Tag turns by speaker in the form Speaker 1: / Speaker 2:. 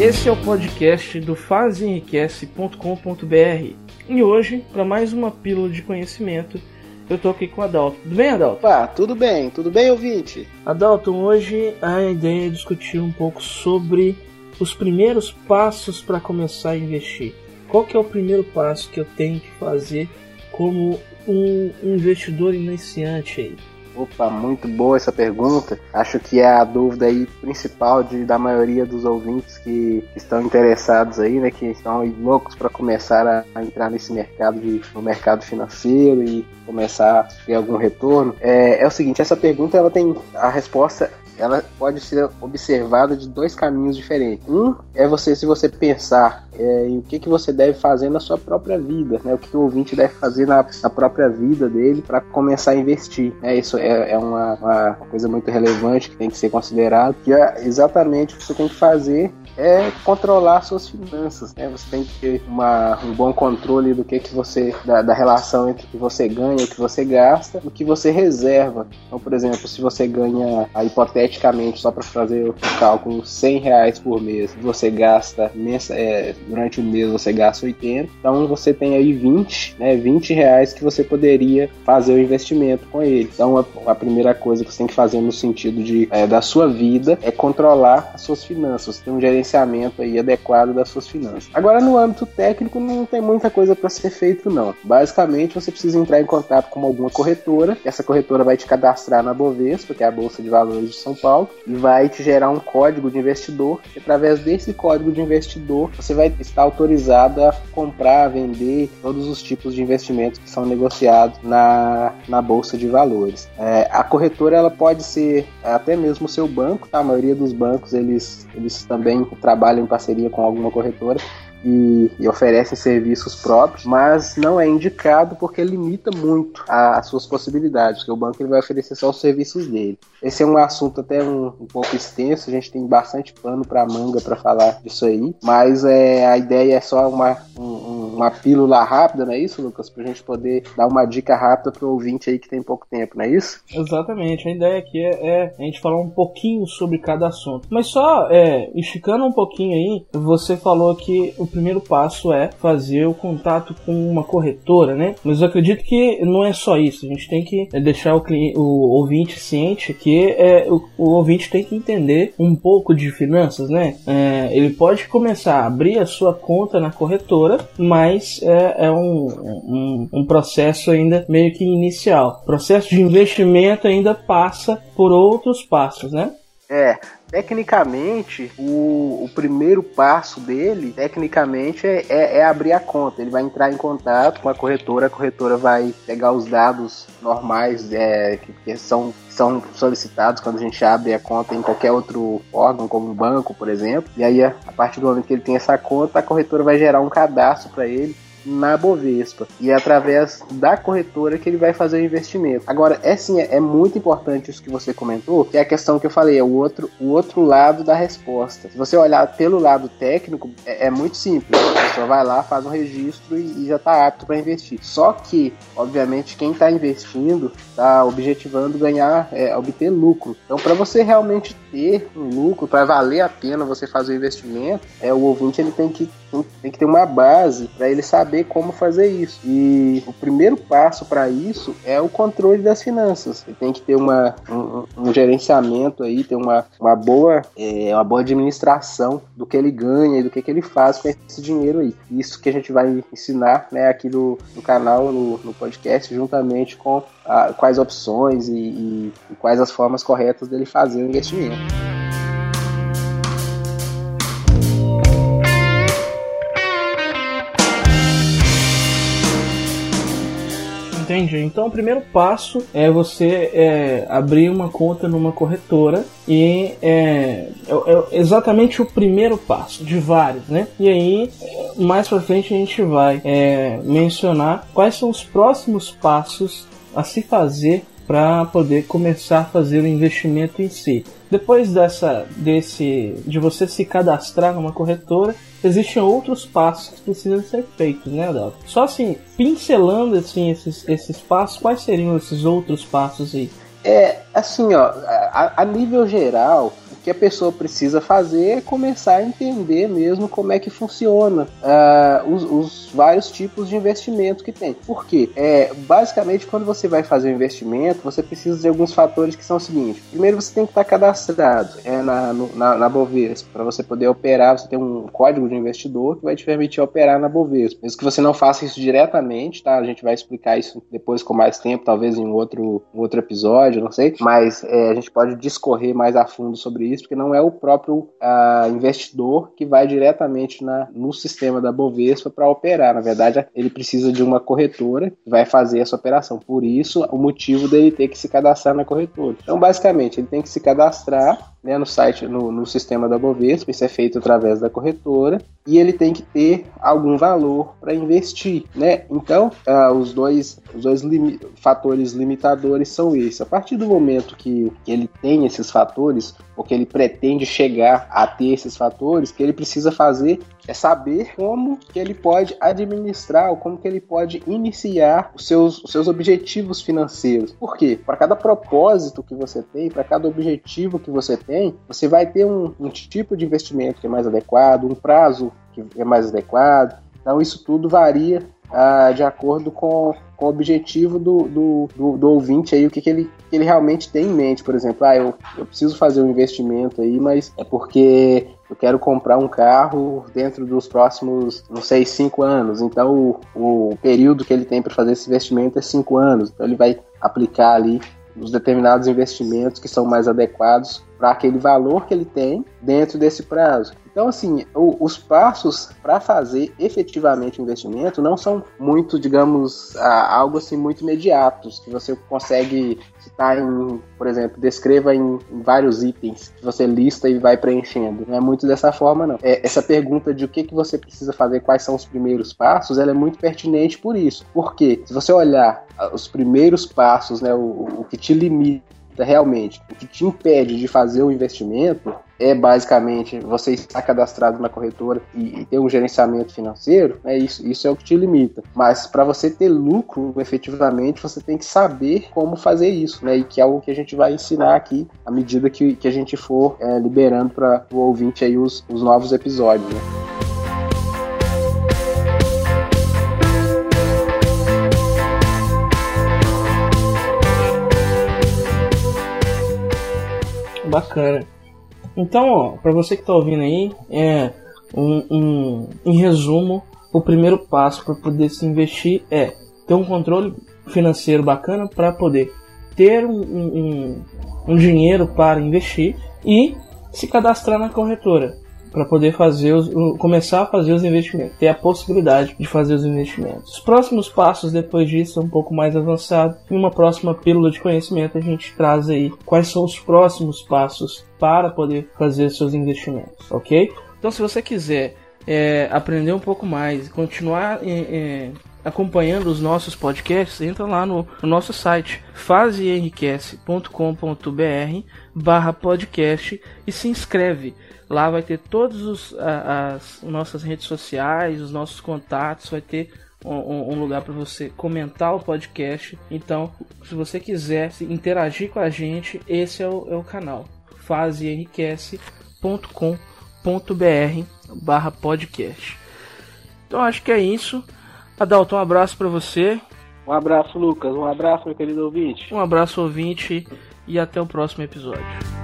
Speaker 1: Esse é o podcast do fazenriquece.com.br e hoje, para mais uma pílula de conhecimento, eu tô aqui com o Adalto. Tudo bem, Adalto?
Speaker 2: Pá, tudo bem, tudo bem, ouvinte?
Speaker 1: Adalto, hoje a ideia é discutir um pouco sobre os primeiros passos para começar a investir. Qual que é o primeiro passo que eu tenho que fazer como um investidor iniciante aí?
Speaker 2: Opa, muito boa essa pergunta. Acho que é a dúvida aí principal de, da maioria dos ouvintes que, que estão interessados aí, né, que estão loucos para começar a, a, entrar nesse mercado de, no mercado financeiro e começar a ter algum retorno. É, é o seguinte, essa pergunta ela tem a resposta ela pode ser observada de dois caminhos diferentes. Um é você, se você pensar é, em o que, que você deve fazer na sua própria vida, né? O que, que o ouvinte deve fazer na, na própria vida dele para começar a investir. É, isso é, é uma, uma, coisa muito relevante que tem que ser considerado. Que é exatamente o que você tem que fazer é controlar suas finanças. Né? Você tem que ter uma, um bom controle do que, que você da, da, relação entre o que você ganha, o que você gasta, o que você reserva. Então, por exemplo, se você ganha a hipoteticamente só para fazer o cálculo 100 reais por mês, você gasta é, durante o mês você gasta 80, então você tem aí 20, né, 20 reais que você poderia fazer o investimento com ele. Então a, a primeira coisa que você tem que fazer no sentido de é, da sua vida é controlar as suas finanças. Você tem um gerenciamento gerenciamento aí adequado das suas finanças. Agora, no âmbito técnico, não tem muita coisa para ser feito, não. Basicamente, você precisa entrar em contato com alguma corretora, essa corretora vai te cadastrar na Bovespa, que é a Bolsa de Valores de São Paulo, e vai te gerar um código de investidor. E através desse código de investidor, você vai estar autorizado a comprar, vender todos os tipos de investimentos que são negociados na, na Bolsa de Valores. É, a corretora ela pode ser até mesmo o seu banco, tá? a maioria dos bancos eles, eles também trabalham em parceria com alguma corretora e, e, oferecem serviços próprios, mas não é indicado porque limita muito as suas possibilidades, porque o banco ele vai oferecer só os serviços dele. Esse é um assunto até um, um pouco extenso, a gente tem bastante pano para manga para falar disso aí, mas é, a ideia é só uma, um, uma pílula rápida, não é isso, Lucas? Para a gente poder dar uma dica rápida para o ouvinte aí que tem pouco tempo, não é isso?
Speaker 1: Exatamente, a ideia aqui é, é a gente falar um pouquinho sobre cada assunto, mas só é, esticando um pouquinho aí, você falou que o primeiro passo é fazer o contato com uma corretora, né? Mas eu acredito que não é só isso. A gente tem que deixar o, cliente, o ouvinte ciente que é, o, o, ouvinte tem que entender um pouco de finanças, né? É, ele pode começar a abrir a sua conta na corretora, mas é, é um, um, um processo ainda meio que inicial. O processo de investimento ainda passa por outros passos, né?
Speaker 2: É, Tecnicamente, o, o primeiro passo dele, tecnicamente, é, é, é, abrir a conta. Ele vai entrar em contato com a corretora, a corretora vai pegar os dados normais é, que, que são, são solicitados quando a gente abre a conta em qualquer outro órgão, como um banco, por exemplo. E aí, a partir do momento que ele tem essa conta, a corretora vai gerar um cadastro para ele na Bovespa e é através da corretora que ele vai fazer o investimento. Agora, é sim, é, é muito importante isso que você comentou, que é a questão que eu falei, é o outro, o outro lado da resposta. Se você olhar pelo lado técnico, é, é muito simples. A pessoa vai lá, faz um registro e, e já está apto para investir. Só que, obviamente, quem está investindo está objetivando ganhar, é, obter lucro. Então, para você realmente ter um lucro, para valer a pena você fazer o investimento, é o ouvinte ele tem que tem que ter uma base para ele saber como fazer isso. E o primeiro passo para isso é o controle das finanças. Ele tem que ter uma, um, um gerenciamento aí, ter uma, uma, boa, é, uma boa administração do que ele ganha e do que, que ele faz com esse dinheiro aí. Isso que a gente vai ensinar né, aqui no, no canal, no, no podcast, juntamente com a, quais opções e, e, e quais as formas corretas dele fazer o investimento.
Speaker 1: Entende? Então o primeiro passo é você é, abrir uma conta numa corretora e é, é, é, exatamente o primeiro passo de vários, né? E aí mais para frente a gente vai é, mencionar quais são os próximos passos a se fazer para poder começar a fazer o investimento em si. Depois dessa, desse, de você se cadastrar numa corretora, existem outros passos que precisam ser feitos, né, Adalto? Só assim, pincelando assim esses, esses passos, quais seriam esses outros passos aí?
Speaker 2: É, assim, ó, a, a nível geral, que a pessoa precisa fazer é começar a entender mesmo como é que funciona uh, os, os, vários tipos de investimento que tem. Por quê? É, basicamente, quando você vai fazer um investimento, você precisa de alguns fatores que são os seguintes. Primeiro, você tem que estar cadastrado é, na, no, na, na Bovespa. Para você poder operar, você tem um código de investidor que vai te permitir operar na Bovespa. Mesmo que você não faça isso diretamente, tá? A gente vai explicar isso depois com mais tempo, talvez em outro, outro episódio, não sei. Mas é, a gente pode discorrer mais a fundo sobre isso porque não é o próprio uh, investidor que vai diretamente na, no sistema da Bovespa para operar. Na verdade, ele precisa de uma corretora que vai fazer essa operação. Por isso, o motivo dele ter que se cadastrar na corretora. Então, basicamente, ele tem que se cadastrar né, no site, no, no, sistema da Bovespa, isso é feito através da corretora, e ele tem que ter algum valor para investir, né? Então, uh, os dois, os dois limi fatores limitadores são esses. A partir do momento que, que ele tem esses fatores, ou que ele pretende chegar a ter esses fatores, que ele precisa fazer é saber como que ele pode administrar ou como que ele pode iniciar os seus, os seus objetivos financeiros. Por quê? Para cada propósito que você tem, para cada objetivo que você tem, você vai ter um, um tipo de investimento que é mais adequado, um prazo que é mais adequado. Então isso tudo varia ah, de acordo com, com o objetivo do, do, do, do, ouvinte aí, o que, que, ele, que ele realmente tem em mente. Por exemplo, ah, eu, eu preciso fazer um investimento aí, mas é porque eu quero comprar um carro dentro dos próximos, não sei, cinco anos. Então o, o período que ele tem para fazer esse investimento é cinco anos. Então ele vai aplicar ali os determinados investimentos que são mais adequados para aquele valor que ele tem dentro desse prazo. Então, assim, o, os passos para fazer efetivamente o investimento não são muito, digamos, algo assim muito imediatos, que você consegue citar em, por exemplo, descreva em, em, vários itens que você lista e vai preenchendo. Não é muito dessa forma, não. É, essa pergunta de o que, que você precisa fazer, quais são os primeiros passos, ela é muito pertinente por isso. Porque se você olhar os primeiros passos, né, o, o que te limita realmente o que te impede de fazer o investimento é basicamente você estar cadastrado na corretora e, e ter um gerenciamento financeiro, é isso, isso é o que te limita. Mas para você ter lucro efetivamente, você tem que saber como fazer isso, né? E que é algo que a gente vai ensinar aqui à medida que, que a gente for é, liberando para o ouvinte aí os, os novos episódios. Né?
Speaker 1: Bacana. Então, para você que está ouvindo aí, é um, um, em resumo, o primeiro passo para poder se investir é ter um controle financeiro bacana para poder ter um, um, um dinheiro para investir e se cadastrar na corretora para poder fazer os, começar a fazer os investimentos, ter a possibilidade de fazer os investimentos. Os próximos passos depois disso são um pouco mais avançados. Em uma próxima pílula de conhecimento a gente traz aí quais são os próximos passos para poder fazer seus investimentos, ok? Então se você quiser é, aprender um pouco mais continuar é, é, acompanhando os nossos podcasts, entra lá no, no nosso site fasehenriquece.com.br barra podcast e se inscreve. Lá vai ter todas as nossas redes sociais, os nossos contatos, vai ter um, um lugar para você comentar o podcast. Então, se você quiser interagir com a gente, esse é o, é o canal fasehenriquece.com.br barra podcast. Então acho que é isso. Adalto, um abraço para você.
Speaker 2: Um abraço, Lucas. Um abraço, meu querido ouvinte.
Speaker 1: Um abraço, ouvinte. E até o próximo episódio.